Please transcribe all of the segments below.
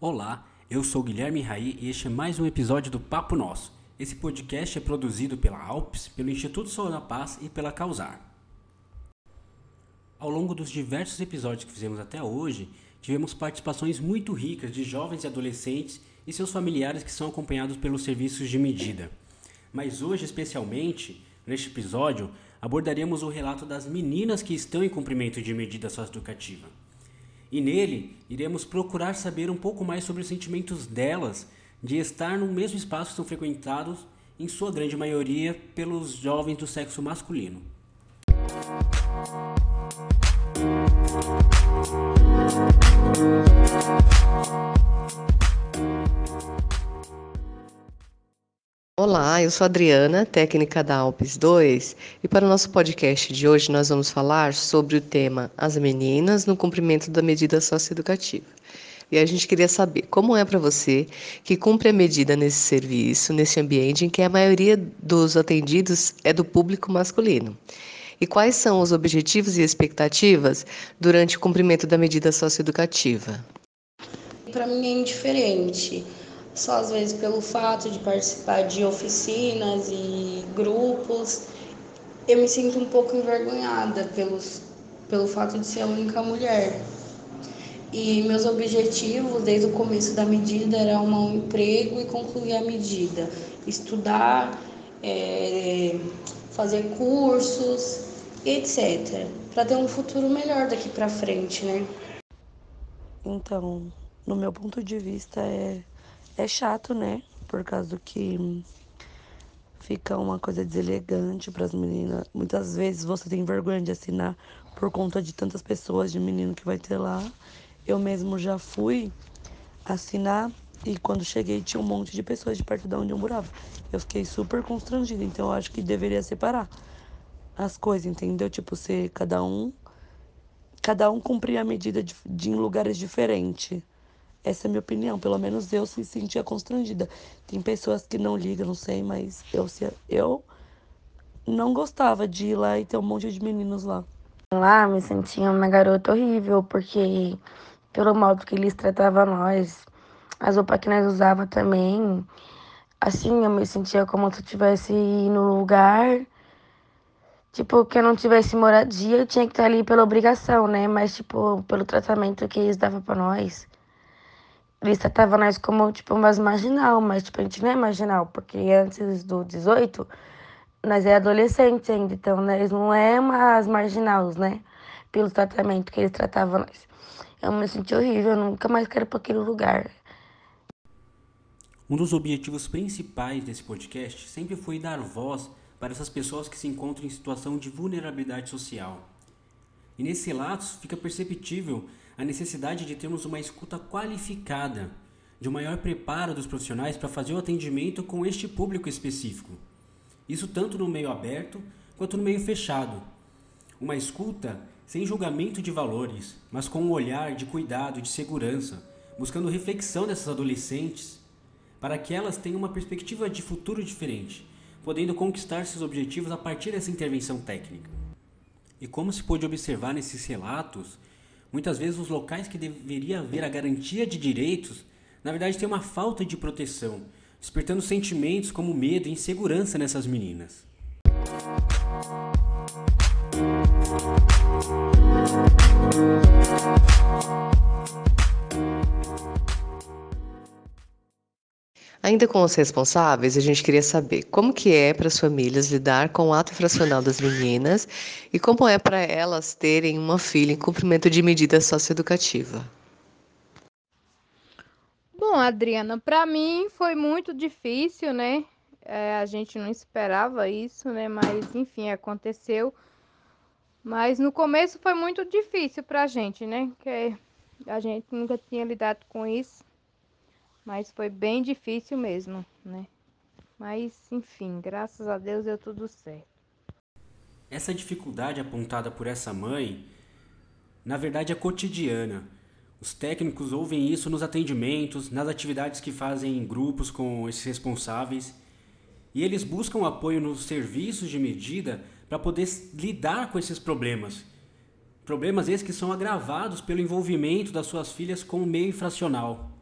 Olá, eu sou Guilherme Raí e este é mais um episódio do Papo Nosso. Esse podcast é produzido pela Alpes, pelo Instituto Sou da Paz e pela Causar. Ao longo dos diversos episódios que fizemos até hoje, tivemos participações muito ricas de jovens e adolescentes e seus familiares que são acompanhados pelos serviços de medida. Mas hoje, especialmente, neste episódio, abordaremos o relato das meninas que estão em cumprimento de medida socioeducativa. E nele, iremos procurar saber um pouco mais sobre os sentimentos delas de estar no mesmo espaço que são frequentados, em sua grande maioria, pelos jovens do sexo masculino. Olá, eu sou Adriana, técnica da Alpes 2, e para o nosso podcast de hoje nós vamos falar sobre o tema As Meninas no Cumprimento da Medida Socioeducativa. E a gente queria saber como é para você que cumpre a medida nesse serviço, nesse ambiente em que a maioria dos atendidos é do público masculino. E quais são os objetivos e expectativas durante o cumprimento da medida socioeducativa? Para mim é indiferente só às vezes pelo fato de participar de oficinas e grupos, eu me sinto um pouco envergonhada pelos, pelo fato de ser a única mulher. E meus objetivos desde o começo da medida era arrumar um emprego e concluir a medida, estudar, é, fazer cursos, etc, para ter um futuro melhor daqui para frente, né? Então, no meu ponto de vista é é chato, né? Por causa que fica uma coisa deselegante para as meninas. Muitas vezes você tem vergonha de assinar por conta de tantas pessoas, de menino que vai ter lá. Eu mesmo já fui assinar e quando cheguei tinha um monte de pessoas de perto de onde eu morava. Eu fiquei super constrangida, então eu acho que deveria separar as coisas, entendeu? Tipo, ser cada um cada um cumprir a medida de, de em lugares diferentes. Essa é a minha opinião. Pelo menos eu se sentia constrangida. Tem pessoas que não ligam, não sei, mas eu, eu não gostava de ir lá e ter um monte de meninos lá. Lá me sentia uma garota horrível, porque pelo modo que eles tratavam nós, as roupas que nós usava também, assim, eu me sentia como se eu estivesse no lugar, tipo, que eu não tivesse moradia, eu tinha que estar ali pela obrigação, né? Mas, tipo, pelo tratamento que eles davam para nós, eles tratavam nós como, tipo, umas marginal, mas, tipo, a gente não é marginal, porque antes do 18, nós é adolescente ainda, então nós não é umas marginais, né? Pelo tratamento que eles tratavam nós. Eu me senti horrível, eu nunca mais quero ir para aquele lugar. Um dos objetivos principais desse podcast sempre foi dar voz para essas pessoas que se encontram em situação de vulnerabilidade social. E nesses relatos fica perceptível a necessidade de termos uma escuta qualificada, de um maior preparo dos profissionais para fazer o atendimento com este público específico. Isso tanto no meio aberto quanto no meio fechado. Uma escuta sem julgamento de valores, mas com um olhar de cuidado de segurança, buscando reflexão dessas adolescentes para que elas tenham uma perspectiva de futuro diferente, podendo conquistar seus objetivos a partir dessa intervenção técnica. E como se pôde observar nesses relatos, Muitas vezes os locais que deveria haver a garantia de direitos, na verdade tem uma falta de proteção, despertando sentimentos como medo e insegurança nessas meninas. Ainda com os responsáveis, a gente queria saber como que é para as famílias lidar com o ato infracional das meninas e como é para elas terem uma filha em cumprimento de medida socioeducativa. Bom, Adriana, para mim foi muito difícil, né? É, a gente não esperava isso, né? Mas enfim, aconteceu. Mas no começo foi muito difícil para a gente, né? Que a gente nunca tinha lidado com isso. Mas foi bem difícil mesmo, né? Mas, enfim, graças a Deus deu tudo certo. Essa dificuldade apontada por essa mãe, na verdade, é cotidiana. Os técnicos ouvem isso nos atendimentos, nas atividades que fazem em grupos com esses responsáveis. E eles buscam apoio nos serviços de medida para poder lidar com esses problemas. Problemas esses que são agravados pelo envolvimento das suas filhas com o meio infracional.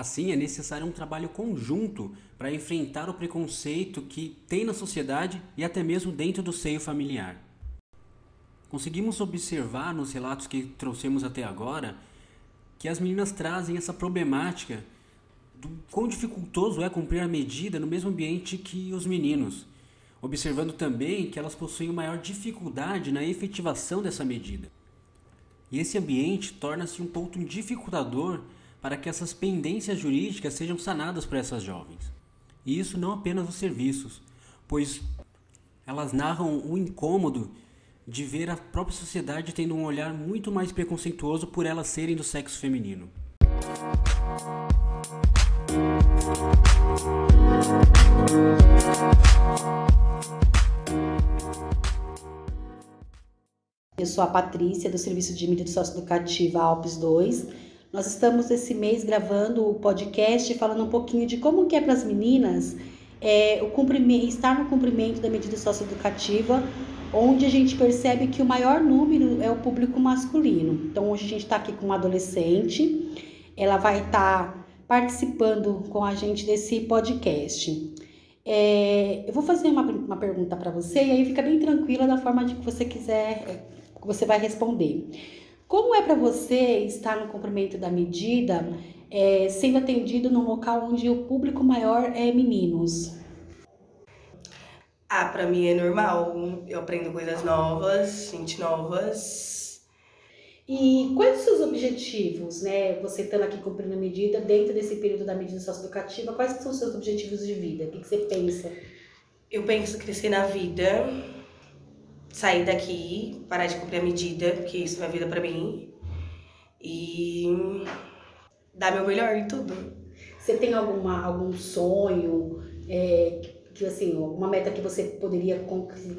Assim, é necessário um trabalho conjunto para enfrentar o preconceito que tem na sociedade e até mesmo dentro do seio familiar. Conseguimos observar nos relatos que trouxemos até agora que as meninas trazem essa problemática do quão dificultoso é cumprir a medida no mesmo ambiente que os meninos, observando também que elas possuem maior dificuldade na efetivação dessa medida. E esse ambiente torna-se um ponto dificultador para que essas pendências jurídicas sejam sanadas para essas jovens. E isso não apenas os serviços, pois elas narram o incômodo de ver a própria sociedade tendo um olhar muito mais preconceituoso por elas serem do sexo feminino. Eu sou a Patrícia, do Serviço de Mídia Socioeducativa Alpes 2. Nós estamos esse mês gravando o podcast falando um pouquinho de como que é para as meninas é, estar no cumprimento da medida socioeducativa, onde a gente percebe que o maior número é o público masculino. Então, hoje a gente está aqui com uma adolescente, ela vai estar tá participando com a gente desse podcast. É, eu vou fazer uma, uma pergunta para você e aí fica bem tranquila da forma de que você quiser, que você vai responder. Como é para você estar no cumprimento da medida é, sendo atendido num local onde o público maior é meninos? Ah, para mim é normal. Eu aprendo coisas novas, gente novas. E quais os seus objetivos, né? Você estando aqui cumprindo a medida, dentro desse período da medida socioeducativa, quais são os seus objetivos de vida? O que, que você pensa? Eu penso crescer na vida, sair daqui, parar de cumprir a medida, porque isso é a vida para mim. E dar meu melhor em tudo. Você tem alguma, algum sonho, é, que assim, alguma meta que você poderia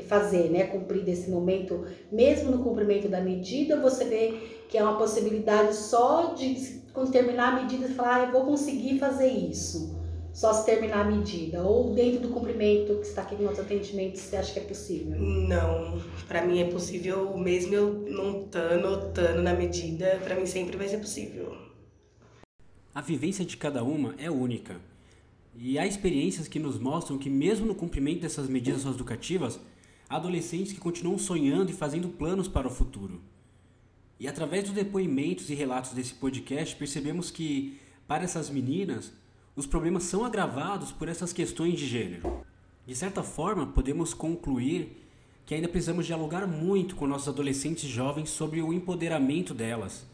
fazer, né, cumprir desse momento, mesmo no cumprimento da medida, você vê que é uma possibilidade só de quando terminar a medida falar, ah, eu vou conseguir fazer isso, só se terminar a medida, ou dentro do cumprimento que está aqui no nosso atendimento, você acha que é possível? Não, para mim é possível, mesmo eu não estando, estando na medida, para mim sempre vai ser possível. A vivência de cada uma é única. E há experiências que nos mostram que, mesmo no cumprimento dessas medidas educativas, há adolescentes que continuam sonhando e fazendo planos para o futuro. E através dos depoimentos e relatos desse podcast, percebemos que, para essas meninas, os problemas são agravados por essas questões de gênero. De certa forma, podemos concluir que ainda precisamos dialogar muito com nossos adolescentes jovens sobre o empoderamento delas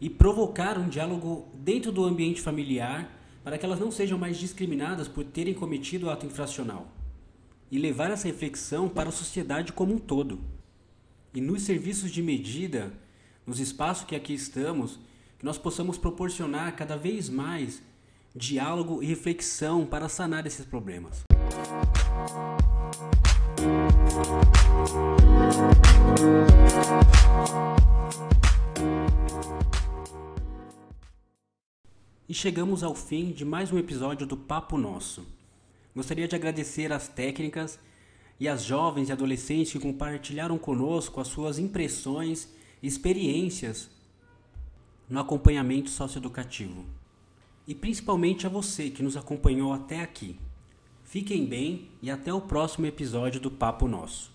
e provocar um diálogo dentro do ambiente familiar para que elas não sejam mais discriminadas por terem cometido o ato infracional e levar essa reflexão para a sociedade como um todo. E nos serviços de medida, nos espaços que aqui estamos, que nós possamos proporcionar cada vez mais diálogo e reflexão para sanar esses problemas. E chegamos ao fim de mais um episódio do Papo Nosso. Gostaria de agradecer às técnicas e às jovens e adolescentes que compartilharam conosco as suas impressões e experiências no acompanhamento socioeducativo e principalmente a você que nos acompanhou até aqui. Fiquem bem e até o próximo episódio do Papo Nosso.